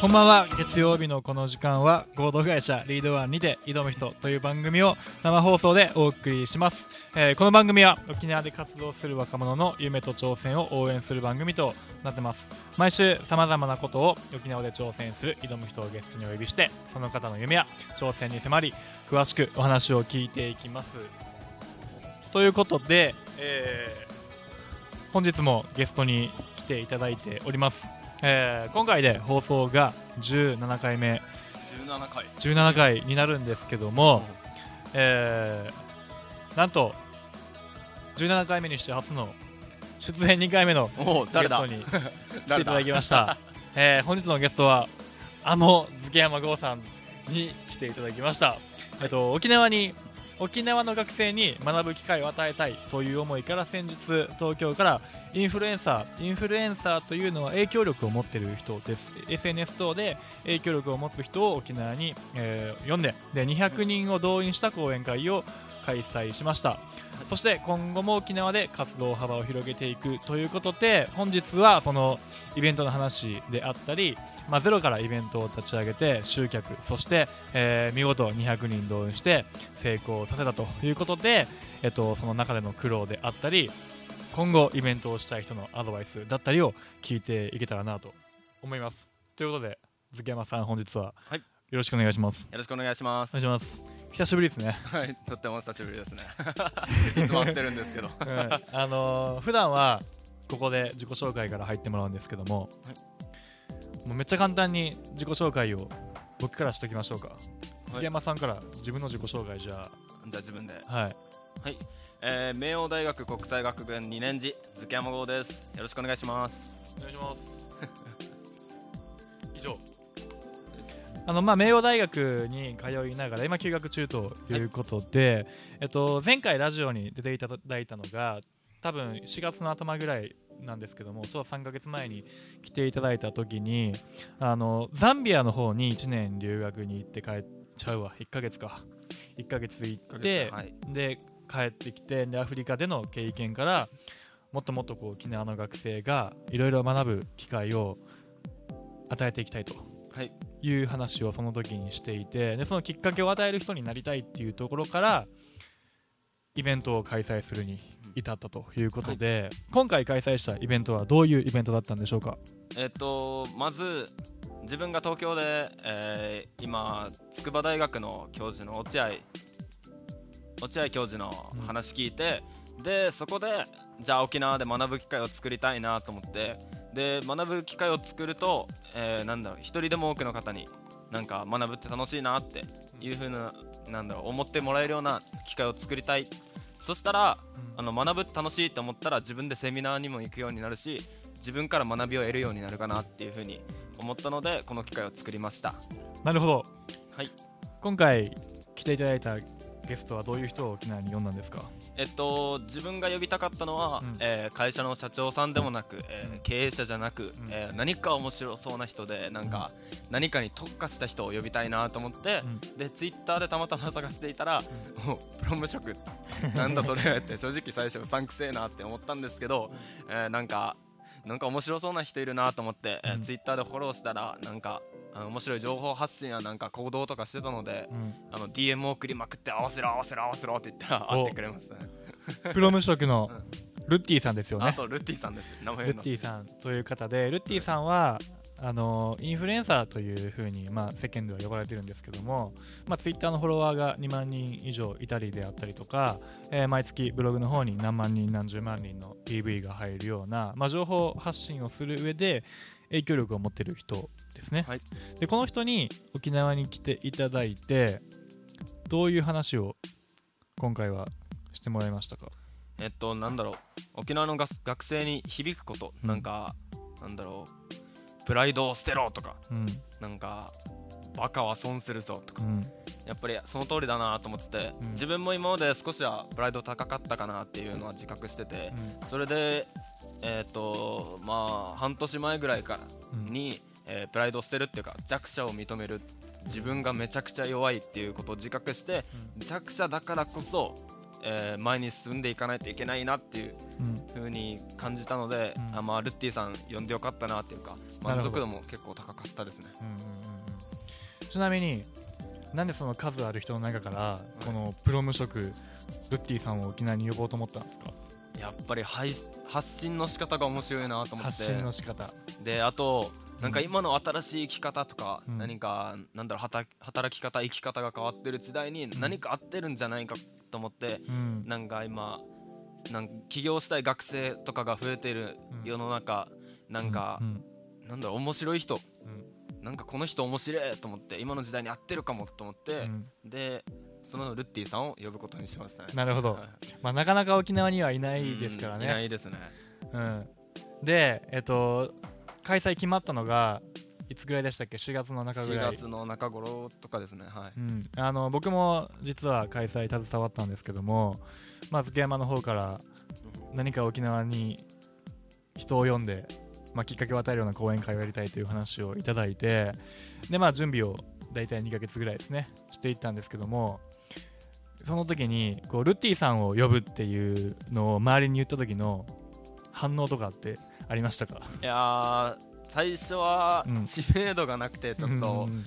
こんばんは。月曜日のこの時間は合同会社リードワンにて挑む人という番組を生放送でお送りします、えーこの番組は沖縄で活動する若者の夢と挑戦を応援する番組となってます。毎週さまざまなことを沖縄で挑戦する挑む人をゲストにお呼びしてその方の夢や挑戦に迫り詳しくお話を聞いていきます。ということで、えー本日もゲストに来ていただいております、えー今回で放送が17回目。17回。17回になるんですけども、えーなんと17回目にして初の出演2回目のゲストに 来ていただきました、えー本日のゲストはあの漬山剛さんに来ていただきました、えっと、沖縄に沖縄の学生に学ぶ機会を与えたいという思いから先日東京からインフルエンサーインフルエンサーというのは影響力を持っている人です。SNS 等で影響力を持つ人を沖縄に、えー呼んでで200人を動員した講演会を開催しました。そして今後も沖縄で活動幅を広げていくということで本日はそのイベントの話であったり、まあ、ゼロからイベントを立ち上げて集客そして、えー見事200人動員して成功させたということで、えっと、その中での苦労であったり今後イベントをしたい人のアドバイスだったりを聞いていけたらなと思います。ということで漬山さん本日ははい。よろしくお願いします、よろしくお願いします。お願いします久しぶりですね。はいとっても久しぶりですね。いつも会ってるんですけど。うん。あのー普段はここで自己紹介から入ってもらうんですけども,、もうめっちゃ簡単に自己紹介を僕からしておきましょうか、杉山さんから自分の自己紹介じゃじゃあ自分で。あはい。えー、明王大学国際学部2年次漬山号です。よろしくお願いします。お願いします。以上あのまあ明王大学に通いながら今休学中ということで、えっと、前回ラジオに出ていただいたのが多分4月の頭ぐらいなんですけどもちょうど3ヶ月前に来ていただいた時にあのザンビアの方に1年留学に行って帰っちゃうわ。1ヶ月か。1ヶ月行って、はいで帰ってきてでアフリカでの経験からもっともっとこう沖縄の学生がいろいろ学ぶ機会を与えていきたいと。はい。いう話をその時にしていてでそのきっかけを与える人になりたいっていうところからイベントを開催するに至ったということで、今回開催したイベントはどういうイベントだったんでしょうか？えっ、とまず自分が東京で、えー今筑波大学の教授の落合落合教授の話聞いて、でそこでじゃあ沖縄で学ぶ機会を作りたいなと思ってで学ぶ機会を作ると、えーなんだろう一人でも多くの方になんか学ぶって楽しいなっていう風ななんだろう思ってもらえるような機会を作りたい。そしたらあの学ぶって楽しいって思ったら自分でセミナーにも行くようになるし自分から学びを得るようになるかなっていう風に思ったのでこの機会を作りました。なるほど。はい。今回来ていただいたゲストはどういう人を沖縄に呼んだんですか？えっと自分が呼びたかったのは、うん。えー会社の社長さんでもなく、えーうん。経営者じゃなく、えー何か面白そうな人でなんか、何かに特化した人を呼びたいなと思って、うん。でツイッターでたまたま探していたら、もうプロム職。なんだそれって正直最初うさんくせえなって思ったんですけど、えーなんかなんか面白そうな人いるなと思って、えーうん。ツイッターでフォローしたらなんかあの面白い情報発信やなんか行動とかしてたので、うん。あの DM を送りまくって合わせろ合わせろ合わせろって言ったらお。会ってくれましたね。プロ無職のルッティさんですよね。あそうルッティさんです。名前の。ルッティさんという方でルッティさんはあのインフルエンサーというふうに、まあ、世間では呼ばれてるんですけども、まあ、ツイッターのフォロワーが2万人以上いたりであったりとか、えー毎月ブログの方に何万人何十万人の PV が入るような、まあ、情報発信をする上で影響力を持ってる人ですね、はい。でこの人に沖縄に来ていただいてどういう話を今回はしてもらいましたか？えっとなんだろう。沖縄のが学生に響くこと、うんなん。かなんだろうプライドを捨てろとかうん。なんかバカは損するぞとかうん。やっぱりその通りだなと思ってて、うん。自分も今まで少しはプライド高かったかなっていうのは自覚してて、それでえっ、とまあ半年前ぐらいからうん。に、えープライドを捨てるっていうか弱者を認める。自分がめちゃくちゃ弱いっていうことを自覚して弱者だからこそえー前に進んでいかないといけないなっていううん。風に感じたので、うん。あまあ、ルッティさん呼んでよかったなっていうか満足度も結構高かったですね。うんうんうんうん。ちなみになんでその数ある人の中からこのプロ無職ルッティさんを沖縄に呼ぼうと思ったんですか？やっぱり配発信の仕方が面白いなと思っ発て信の仕方。であとなんか今の新しい生き方とか、うん。何かなんだろう働働き方生き方が変わってる時代に何か合ってるんじゃないかと思って、うん。なんか今なんか起業したい学生とかが増えてるうん。世の中、なんかう、んなんだろう面白い人。うん。なんかこの人面白いと思って今の時代に合ってるかもと思って、うん。でそのルッティさんを呼ぶことにしましたね。なるほど。はい。まあなかなか沖縄にはいないですからうんいなねいですね。うん。でえっと開催決まったのがいつぐらいでしたっけ？4月の中ぐ4らい。月の中頃とかですねはい。うん、あの僕も実は開催携わったんですけども、まあ、築山の方から何か沖縄に人を呼んで、まあ、きっかけを与えるような講演会をやりたいという話をいただいてで、まあ、準備を大体2ヶ月ぐらいですねしていったんですけどもその時にこうルッティさんを呼ぶっていうのを周りに言った時の反応とかってありましたか？いやー最初はうん。知名度がなくてちょっとうん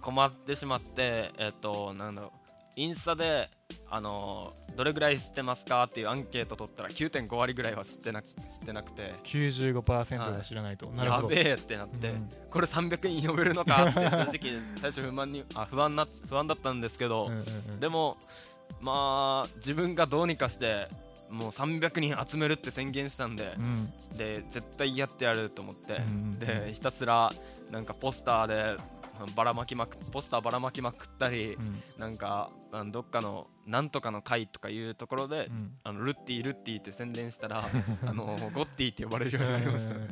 困ってしまって、えっとなんだろう。インスタであのーどれぐらい知ってますかっていうアンケート取ったら9.5割ぐらいは知ってなく知ってなくて。95%が知らないと、なるほど。やべえってなって、うん。これ300人呼べるのかって 正直最初不安にあ不安な不安だったんですけど、うんうんうん。でもまあ自分がどうにかしてもう300人集めるって宣言したんで、うん。で絶対やってやると思って、うんでひたすらなんかポスターでばらまきまくポスターばらまきまくったり、うん。なんかどっかのなんとかの会とかいうところで、うん。あのルッティルッティって宣伝したら あのゴッティって呼ばれるようになりましたね。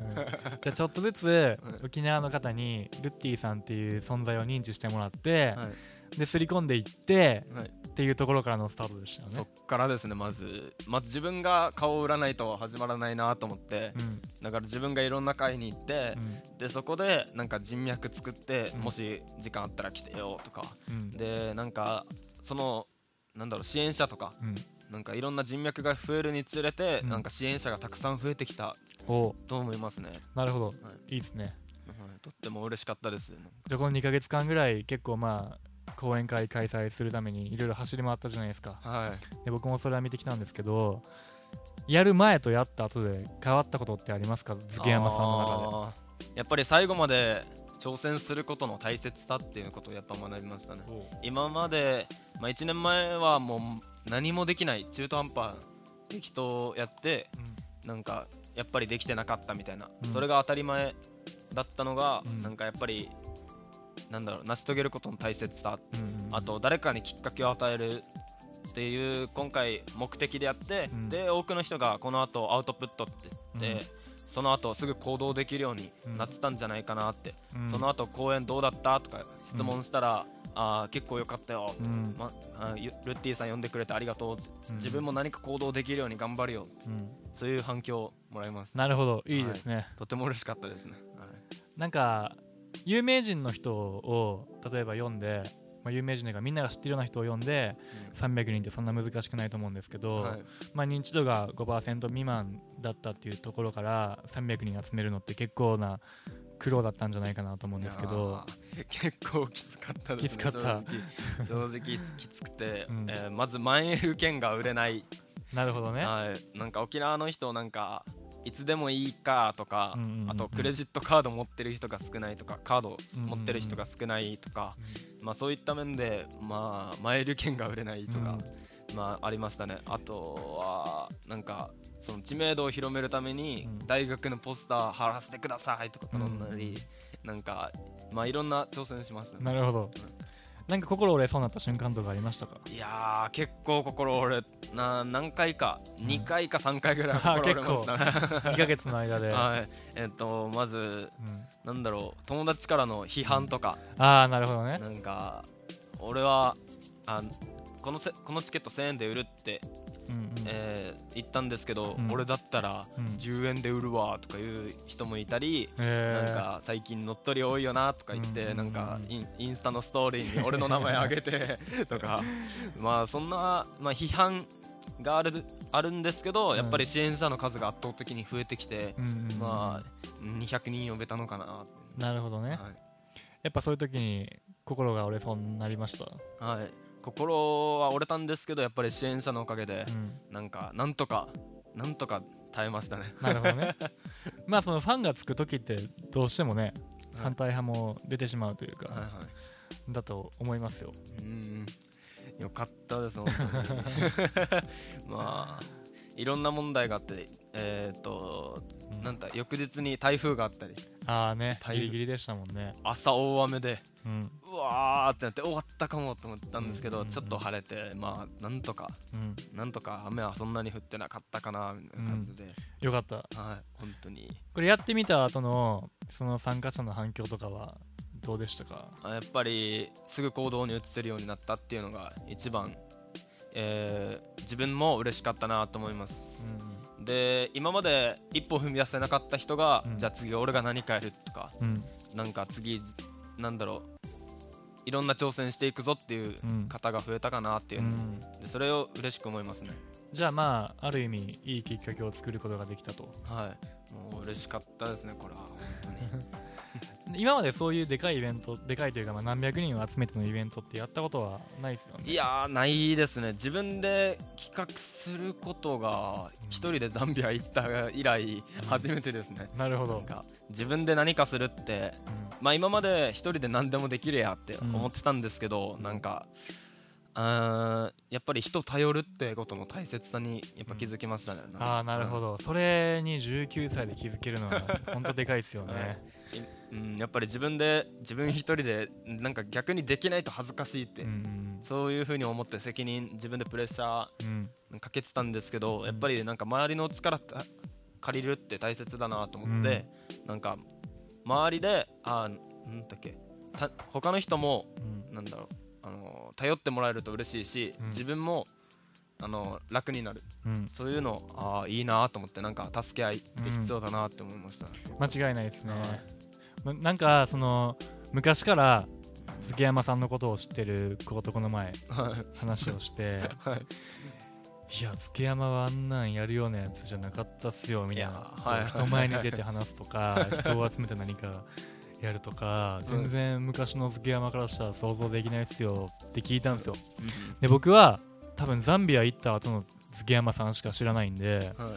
じゃあちょっとずつうん沖縄の方にルッティさんっていう存在を認知してもらって、はいで刷り込んでいってはい、っていうところからのスタートでしたよそっね。からですねまず。まず自分が顔を売らないと始まらないなと思って、うん。だから自分がいろんな会に行って、でそこでなんか人脈作って、うん。もし時間あったら来てよとか。うん。でなんかそのなんだろう支援者とかうん。なんかいろんな人脈が増えるにつれて、うん。なんか支援者がたくさん増えてきた。お。と思いますね、なるほど、、はい。いですね。はい、とっても嬉しかったです。じゃあこの2ヶ月間ぐらい結構まあ講演会開催するためにいろいろ走り回ったじゃないですか。はい。で僕もそれは見てきたんですけどやる前とやった後で変わったことってありますか？漬山さんの中で。やっぱり最後まで挑戦することの大切さっていうことをやっぱ学びましたね。今まで、まあ、1年前はもう何もできない中途半端適当やってなんかやっぱりできてなかったみたいな、うん。それが当たり前だったのが、うん。なんかやっぱりなんだろう成し遂げることの大切さ。うんうんうん。あと誰かにきっかけを与えるっていう今回目的でやって、うん。で多くの人がこの後アウトプットって言って、その後すぐ行動できるようになってたんじゃないかなって、うん。その後公演どうだったとか質問したら、あー結構良かったよ、うん。まあゆルッティさん呼んでくれてありがとうって、うん。自分も何か行動できるように頑張るようん。そういう反響をもらいます。なるほど。いいですね。とても嬉しかったですね、はい。なんか有名人の人を例えば読んで、まあ、有名人というかみんなが知ってるような人を読んで300人ってそんな難しくないと思うんですけど、はい。まあ、認知度が5%未満だったっていうところから300人集めるのって結構な苦労だったんじゃないかなと思うんですけど結構きつかったですねきつかった。正直。正直きつくて、うん。えーまず万円券が売れない、なるほどね。はい、なんか沖縄の人なんかいつでもいいかとか、うんうんうんうん。あとクレジットカード持ってる人が少ないとかカード持ってる人が少ないとか、まあ、そういった面で、まあ、マイル券が売れないとか、まあ、ありましたね。あとはなんかその知名度を広めるためにうん。大学のポスター貼らせてくださいとか頼んだり、なんか、まあ、いろんな挑戦しましたね。なるほど。なんか心折れそうになった瞬間とかありましたか？いやー結構心折れな何回かうん。2回か3回ぐらいあ心折れましたね、2ヶ月の間で。はい。えっとまずうん。なんだろう友達からの批判とか、ああ、なるほどね。なんか俺はあこのせこのチケット1000円で売るって、うんうん。えー言ったんですけど、うん。俺だったらうん。10円で売るわとかいう人もいたり、えー。なんか最近乗っ取り多いよなとか言って、うんなんかインインスタのストーリーに俺の名前あげて とか。まあそんな、まあ、批判があるあるんですけど、うん。やっぱり支援者の数が圧倒的に増えてきて、うんうんうん。まあ200人呼べたのかな。なるほどね、はい。やっぱそういう時に心が折れそうになりました、はい、心は折れたんですけどやっぱり支援者のおかげでうん、なんかなんとかなんとか耐えましたね。なるほどね。まあそのファンがつく時ってどうしてもねはい。反対派も出てしまうというか、はいはい。だと思いますよ。うんよかったです本当に。まあいろんな問題があってえっ、とうん。なんだ翌日に台風があったり。ああねギリギリでしたもんね。朝大雨でうん。うわーってなって終わったかもと思ったんですけど、うん。うんうんちょっと晴れてまあなんとかうん。なんとか雨はそんなに降ってなかったかなみたいな感じで、よかった。はい本当に。これやってみた後のその参加者の反響とかはどうでしたか？あやっぱりすぐ行動に移せるようになったっていうのが一番、えー自分も嬉しかったなと思います、で今まで一歩踏み出せなかった人が、うん。じゃあ次俺が何かやるとかうん。なんか次なんだろういろんな挑戦していくぞっていううん。方が増えたかなっていうう、ん。でそれを嬉しく思いますね。じゃあまあある意味いいきっかけを作ることができたと。はい。もう嬉しかったですねこれは本当に。今までそういうでかいイベントでかいというかまあ何百人を集めてのイベントってやったことはないですよね。いやーないですね。自分で企画することがうん。一人でザンビア行った以来初めてですね、なるほど。自分で何かするってまあ今まで一人で何でもできるやって思ってたんですけど、うん。なんかあーやっぱり人頼るってことの大切さにやっぱ気づきましたね、うん。ああなるほど、それに19歳で気づけるのは本当でかいですよね、はい。うん、やっぱり自分で自分一人でなんか逆にできないと恥ずかしいって、うんそういうふうに思って責任自分でプレッシャうん。ーかけてたんですけど、んやっぱりなんか周りの力た借りるって大切だなと思って、なんか周りであーなんだっけた他の人もうん。なんだろうあの頼ってもらえると嬉しいし、うん。自分もあの楽になる。うん。そういうのあーいいなと思ってなんか助け合いって必要だなって思いました、間違いないですね、はい。まなんかその昔から杉山さんのことを知ってる子とこの前はい。話をして はいいや杉山はあんなんやるようなやつじゃなかったっすよみたいな。い人前に出て話すとか 人を集めて何かやるとかうん全然昔の杉山からしたら想像できないっすよって聞いたんですよ。うんで僕は多分ザンビア行った後の杉山さんしか知らないんではい。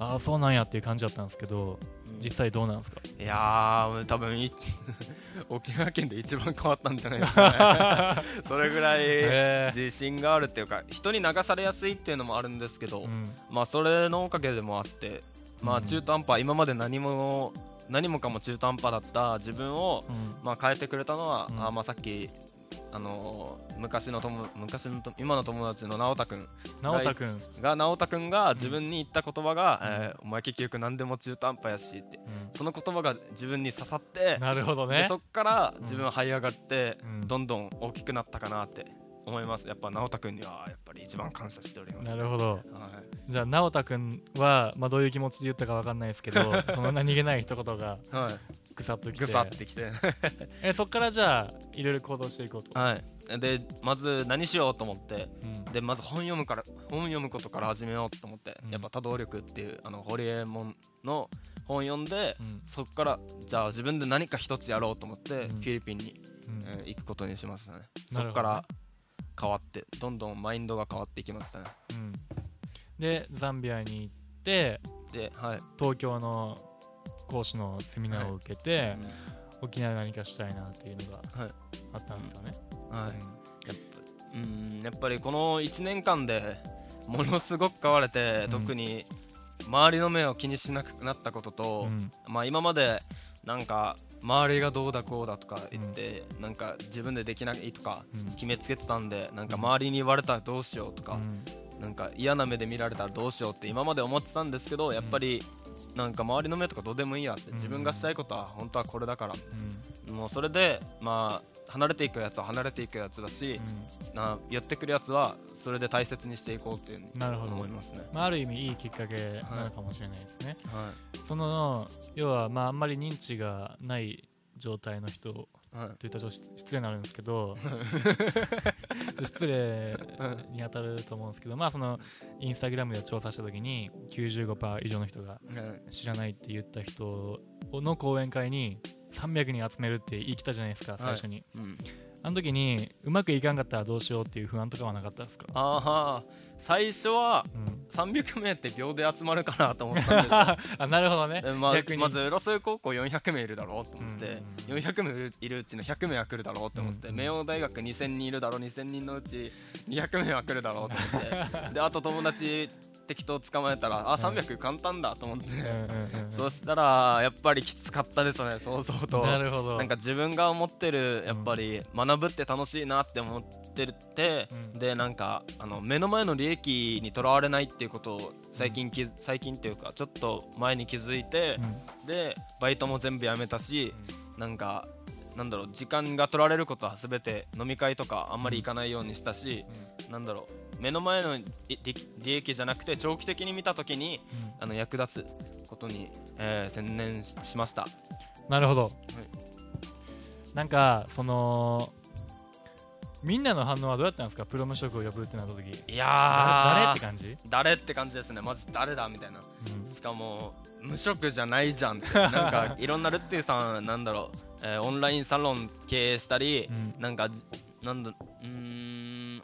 ああそうなんやっていう感じだったんですけど実際どうなんですか？いやー多分い 沖縄県で一番変わったんじゃないですかね。それぐらいへ自信があるっていうか人に流されやすいっていうのもあるんですけど、えうん。まあそれのおかげでもあってまあうん。中途半端今まで何も何もかも中途半端だった自分をうん。まあ変えてくれたのは、うん。あまあさっきあのー昔の友昔のと今の友達の直太くん。直太くん、が直太くんが自分に言った言葉が、うん。えーお前結局何でも中途半端やしって。うその言葉が自分に刺さってん、なるほどね。でそっから自分は這い上がって、うん。どんどん大きくなったかなって思います。やっぱ直太くんにはやっぱり一番感謝しております。なるほど。はい。じゃあ直太くんは、まあ、どういう気持ちで言ったかわかんないですけどその何気ない一言がはい、ぐさっときて。ぐさってきて。えそっからじゃあいろいろ行動していこうと、はい。でまず何しようと思ってうん。でまず本読むから本読むことから始めようと思って、うん。やっぱ多動力っていうあのホリエモンの本読んで、うん。そっからじゃあ自分で何か一つやろうと思って、うん。フィリピンに、うん。えー行くことにしましたね。そっから変わってどんどんマインドが変わっていきましたね。うん。でザンビアに行ってではい、東京の講師のセミナーを受けて、沖縄で何かしたいなっていうのがはい。あったんですよね、はい。うん。やっぱうんやっぱりこの1年間でものすごく変われて、うん。特に周りの目を気にしなくなったことと、うん。まあ、今までなんか周りがどうだこうだとか言って、なんか自分でできないとかうん。決めつけてたんでなんか周りに言われたらどうしようとか、うん。なんか嫌な目で見られたらどうしようって今まで思ってたんですけどやっぱりなんか周りの目とかどうでもいいやってうん自分がしたいことは本当はこれだから。うんもうそれでまあ離れていくやつは離れていくやつだし、なやってくるやつはそれで大切にしていこうっていううんなるほど。思いますね。まあ、ある意味いいきっかけなのかもしれないですね、はい。その要はまああんまり認知がない状態の人とはいいった失礼になるんですけど失礼に当たると思うんですけどまあそのインスタグラムで調査した時に95%以上の人が知らないって言った人の講演会に300人集めるって言い切ったじゃないですか最初に、うん。あの時にうまくいかんかったらどうしようっていう不安とかはなかったですか？ああ最初はうん。300名って秒で集まるかなと思ったんですよ。あなるほどね。えまあ逆に。まず浦添高校400名いるだろうと思って、うん400名いるうちの100名は来るだろうと思って、うん明王大学2000人いるだろう2000人のうち200名は来るだろうと思って。であと友達適当捕まえたらあ300簡単だと思って、そしたらやっぱりきつかったですね想像と。なるほど。なんか自分が思ってるやっぱり学ぶって楽しいなって思ってるって、うん。でなんかあの目の前の利益にとらわれないっていうことを最近き、最近っていうかちょっと前に気づいてう、ん。でバイトも全部やめたし、なんかなんだろう時間が取られることは全て飲み会とかあんまり行かないようにしたし、なんだろう目の前の利利益じゃなくて長期的に見た時にあの役立つことに、えー専念ししました。なるほど、なんかそのみんなの反応はどうやったんですか？プロ無職を呼ぶってなった時。いやー。誰誰って感じ、誰って感じですね。まず誰だみたいな。うん。しかも無職じゃないじゃんって。なんかいろんなルッティさんなんだろう、えーオンラインサロン経営したり、うん。なんかじなんだうーん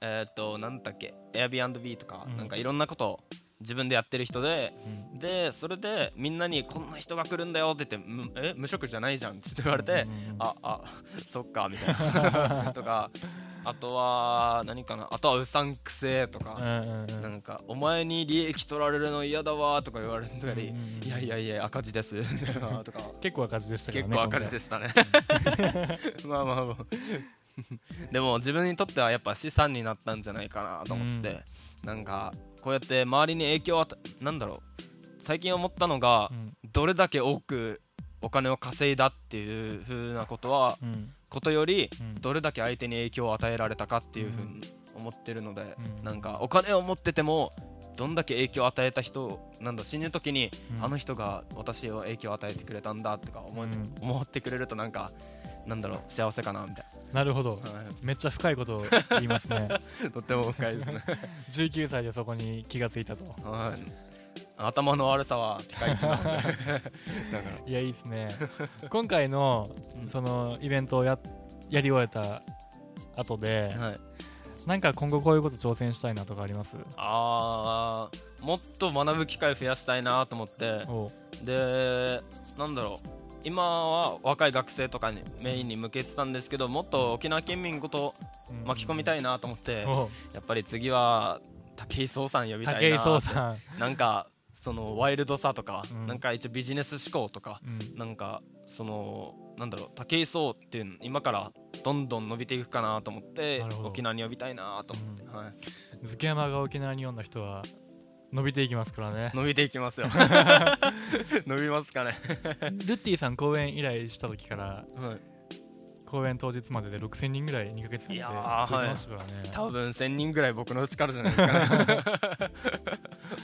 えーっとなんだっけ？Airbnb とか、うん。なんかいろんなことを自分でやってる人でうん。でそれでみんなにこんな人が来るんだよって言ってむえ無職じゃないじゃんって言われて、うんうんうんああ そっかみたいな。とかあとは何かなあとはうさんくせえとか、うんうんうん。なんかお前に利益取られるの嫌だわとか言われたり、うんうんうんいやいやいや赤字ですとか。結構赤字でしたね結構赤字でしたね。まあまあまあ。でも自分にとってはやっぱ資産になったんじゃないかなと思って、なんかこうやって周りに影響をなんだろう。最近思ったのが、うん。どれだけ多くお金を稼いだっていう風なことはうん。ことよりうん。どれだけ相手に影響を与えられたかっていう風に思ってるので、うん。なんかお金を持っててもどんだけ影響を与えた人なんだ死ぬ時に、うん。あの人が私を影響を与えてくれたんだとか思,、うん。思ってくれるとなんかなんだろう幸せかなみたいな。るほど。な、はい。めっちゃ深いことを言いますね。とっても深いですね、19歳でそこに気がついたと。はい、頭の悪さはピカイチなんで。だからいやいいですね。今回のうん。そのイベントをややり終えた後ではい。なんか今後こういうこと挑戦したいなとかあります？あーもっと学ぶ機会増やしたいなと思って。でなんだろう今は若い学生とかにメインに向けてたんですけどもっと沖縄県民ごとうん。巻き込みたいなと思って、おう。やっぱり次は武井壮さん呼びたいななんかそのワイルドさとか、うん。なんか一応ビジネス思考とかうん。なんかそのなんだろう武井壮っていうの今からどんどん伸びていくかなと思って沖縄に呼びたいなと思って、はい、漬山が沖縄に呼んだ人は伸びていきますからね。伸びていきますよ。伸びますかね、ルッティさん公演依頼した時からはい、公演当日までで6000人ぐらい2ヶ月間でいやましたからね、多分1000人ぐらい僕の力じゃないですかね。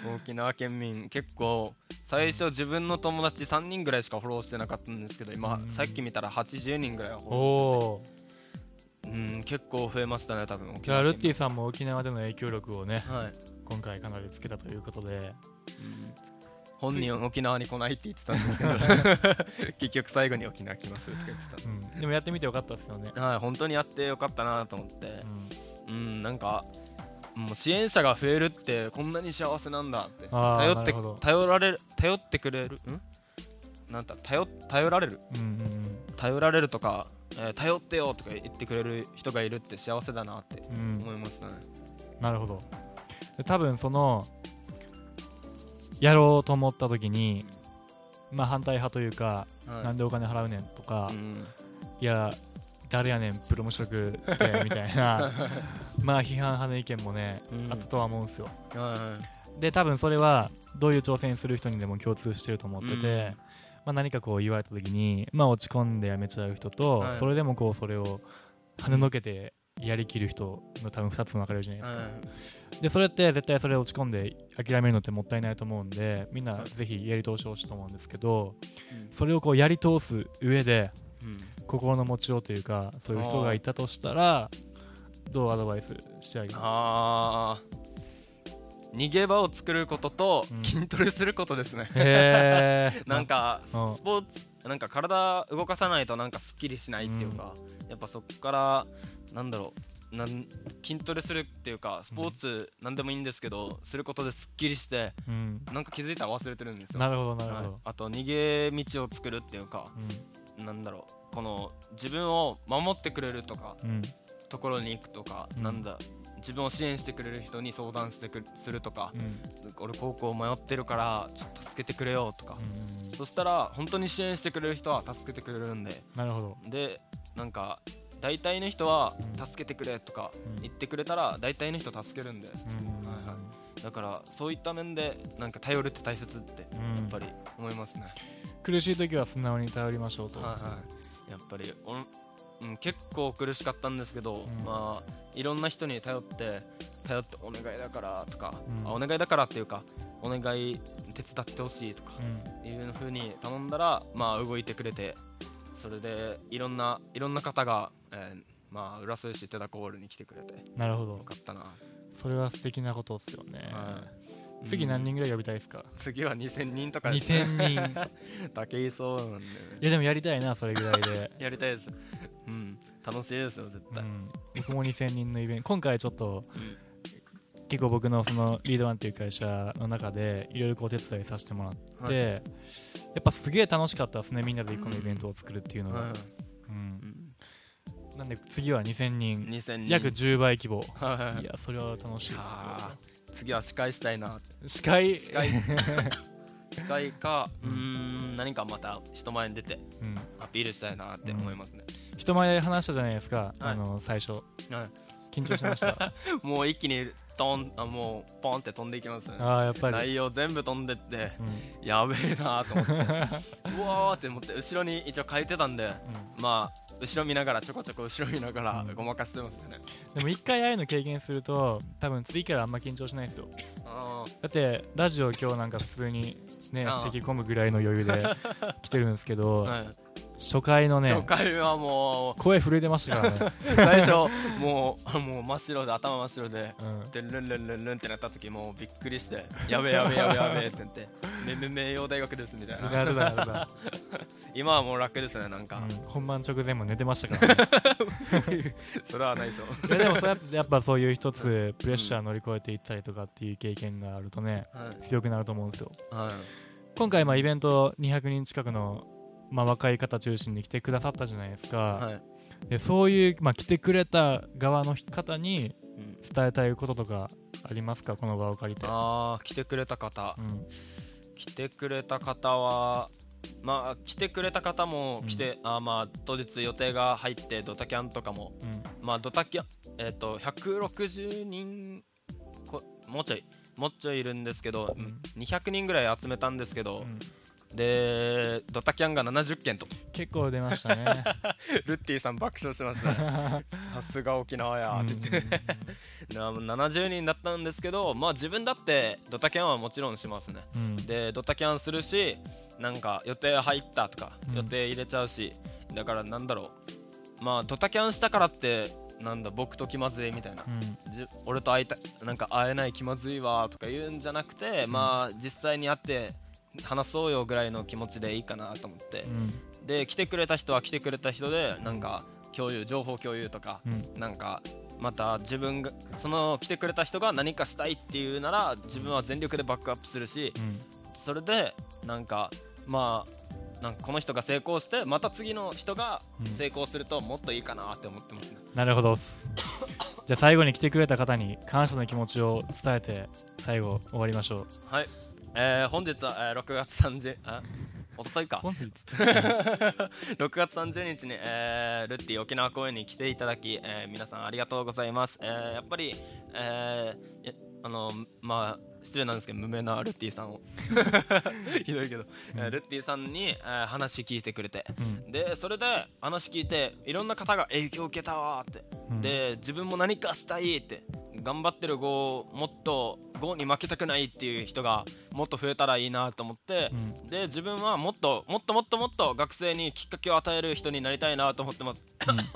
沖縄県民結構最初自分の友達3人ぐらいしかフォローしてなかったんですけど今、うん。さっき見たら80人ぐらいはフォおロおーしてて。うん結構増えましたね多分沖じゃあルッティィさんも沖縄での影響力をねはい、今回かなりつけたということで。うん。本人は沖縄に来ないって言ってたんですけど。結局最後に沖縄来ますって言ってうん、でもやってみてよかったですよね、たはい本当にやってよかったなと思って。うん、うんなんかもう支援者が増えるってこんなに幸せなんだって。頼って頼られる頼ってくれる？ん？なんだ頼頼られる？うんうんうん。頼られるとか、えー頼ってよとか言ってくれる人がいるって幸せだなってうん。思いましたね、なるほど。で多分そのやろうと思った時にまあ反対派というか、はい。なんでお金払うねんとか、うん。いや誰やねんプロ無職ってみたいなまあ批判派の意見もね、うん。あったとは思うんですよ。はいはい。で多分それはどういう挑戦する人にでも共通してると思ってて、うん。まあ、何かこう言われた時に、まあ、落ち込んでやめちゃう人と、はい。それでもこうそれを跳ねのけてやりきる人の多分2つに分かれるじゃないですか、はいでそれって絶対それ落ち込んで諦めるのってもったいないと思うんでみんなはいぜひやり通してほしいと思うんですけどうん。それをこうやり通す上でうん。心の持ちようというかそういう人がいたとしたらどうアドバイスしてあげまあー。逃げ場を作ることとうん。筋トレすることですね、すへえ なんかスうん。ポーツなんか体動かさないとなんかすっきりしないっていうか、やっぱそっからなんだろうなん筋トレするっていうかスポーツなんでもいいんですけどすることですっきりしてうん。なんか気づいたら忘れてるんですよ。なるほどなるほはい。ど、あと逃げ道を作るっていうかなんだろうこの自分を守ってくれるとかうん。うんところに行くとか、うん。なんだ自分を支援してくれる人に相談してくるするとか、うん。俺高校迷ってるからちょっと助けてくれよとか、うん。そしたら本当に支援してくれる人は助けてくれるんで。なるほど。でなんか大体の人はうん助けてくれとかうん。言ってくれたら大体の人助けるんで。うん。はいはだからそういった面でなんか頼るって大切ってうん。やっぱり思いますね、苦しい時は素直に頼りましょうと、はいはい、やっぱりおん、うん、結構苦しかったんですけど、ん。まあいろんな人に頼って頼ってお願いだからとか、うん。あお願いだからっていうかお願い手伝ってほしいとかうん。いう風に頼んだらまあ動いてくれてそれでいろんないろんな方が、えーまあ浦添市テダコールに来てくれてよなるほど。かったな、それは素敵なことですよね、はい。次何人うんぐらい呼びたいですか、次は2000人とか。です2000人 竹井そうなんで。ねいやでもやりたいなそれぐらいで、やりたいです。うん。楽しいですよ絶対、うん、僕も2000人のイベント。今回ちょっとうん結構僕のそのリードワンっていう会社の中でいろいろお手伝いさせてもらって、はい。やっぱすげえ楽しかったですねみんなで一個のイベントを作るっていうのが、はいうん。うん。なんで次は2000人。2000人。約10倍規模。はいやそれは楽しいですよ。次は司会したいな。司会？司会。司会か。うーん。何かまた人前に出てうん、アピールしたいなって思いますね、人前で話したじゃないですか、はい。あの最初。はい緊張しました。もう一気にトンあもうポンって飛んでいきますね。ああやっぱり、内容全部飛んでってうん。やべえなと思って。うわーって思って後ろに一応書いてたんでまあ後ろ見ながらちょこちょこ後ろ見ながらうん。ごまかしてますね、でも一回ああいうの経験すると多分次からあんま緊張しないですよ。あだってラジオ今日なんか普通にね咳込むぐらいの余裕で来てるんですけど、ー はい初回のね初回はも声震えてましたからね、う 最初もうもう真っ白で頭真っ白でうん、でルンルンルンルンってなった時もうびっくりしてやべえやべえやべえやべえって言って めめ名誉大学ですみたいな。なるだなるだ、今はもう楽ですねなんか、うん、本番直前も寝てましたから。ねそれはないでしょ。でもそうやっぱそういう一つプレッシャー乗り越えていったりとかっていう経験があるとねはい。強くなると思うんですよ。はい。今回まあイベント200人近くのまあ若い方中心に来てくださったじゃないですか、はい。でそういう、まあ、来てくれた側の方にうん。伝えたいこととかありますか？この場を借りて、あー来てくれた方。うん。来てくれた方はまあ来てくれた方も来て、あーまあ当日予定が入ってドタキャンとかも。うん。まあドタキャンえっ、と160人こもうちょいもうちょいいるんですけど、うん。200人ぐらい集めたんですけど、うんでドタキャンが70件と。結構出ましたね。ルッティさん爆笑しました。ね さすが沖縄や。って言って、な70人だったんですけどまあ自分だってドタキャンはもちろんしますね。うん。でドタキャンするしなんか予定入ったとかうん。予定入れちゃうし、だからなんだろう。まあドタキャンしたからってなんだ僕と気まずいみたいな、うん。じ俺と会いたなんか会えない気まずいわとか言うんじゃなくて、まあ実際に会って話そうよぐらいの気持ちでいいかなと思って。う、ん。で来てくれた人は来てくれた人でなんか共有情報共有とか、うん。なんかまた自分がその来てくれた人が何かしたいっていうなら自分は全力でバックアップするしうん。それでなんかまあなんかこの人が成功してまた次の人がうん。成功するともっといいかなって思ってますね、なるほど。じゃあ最後に来てくれた方に感謝の気持ちを伝えて最後終わりましょう。はい、えー本日は、えー6月30あおとといか。本日。6月30日に、えールッティ沖縄公演に来ていただき、えー皆さんありがとうございます、えーやっぱり、えーあのまあ失礼なんですけど無名なルッティさんを。ひどいけど、えールッティさんに、えー話聞いてくれて。うん。でそれで話聞いていろんな方が影響を受けたわーって、うん。で自分も何かしたいって頑張ってる子をもっと5に負けたくないっていう人がもっと増えたらいいなと思って、うん。で自分はもっともっともっともっと学生にきっかけを与える人になりたいなと思ってます。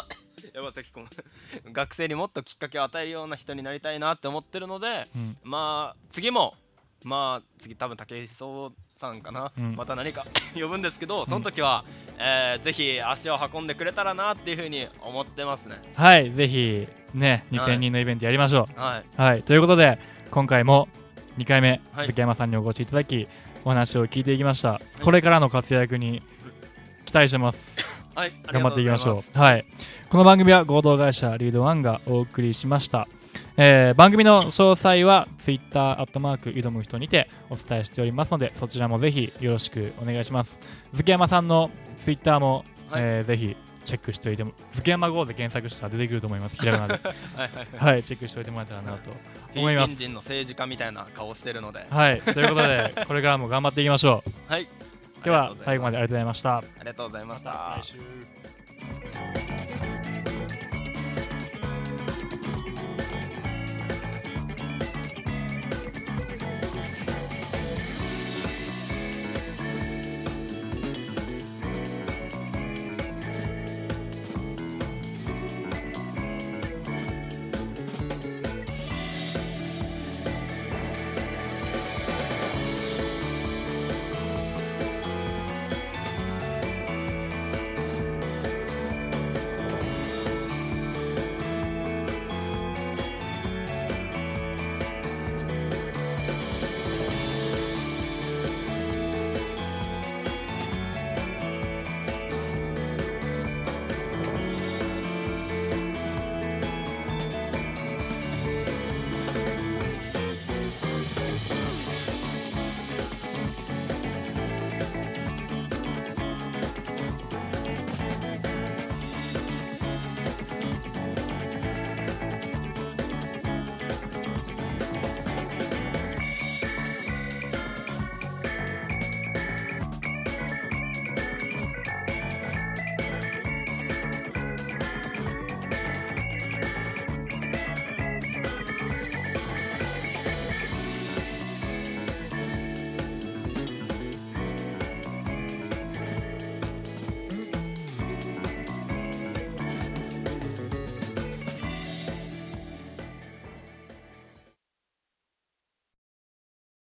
山崎君。学生にもっときっかけを与えるような人になりたいなって思ってるのでうん。まあ次もまあ次多分武井壮さんかな、うん。また何か 呼ぶんですけどその時は、えーぜひ足を運んでくれたらなっていうふうに思ってますね。はいぜひねはい2000人のイベントやりましょはい、うはいということで今回も2回目はい。竹山さんにお越しいただきお話を聞いていきました。これからの活躍に期待してます。はい、頑張っていきましょうう。はい。この番組は合同会社リードワンがお送りしました。えー番組の詳細は Twitter アットマーク挑む人にてお伝えしておりますのでそちらもぜひよろしくお願いします。月山さんの Twitter も、はいえーぜひチェックしておいても月山 GO で検索したら出てくると思います。ひらがなで。はいチェックしておいてもらえたらなとフ思います。人の政治家みたいな顔してるのではい、ということでこれからも頑張っていきましょう。はいでは最後までありがとうございました。ありがとうございました来週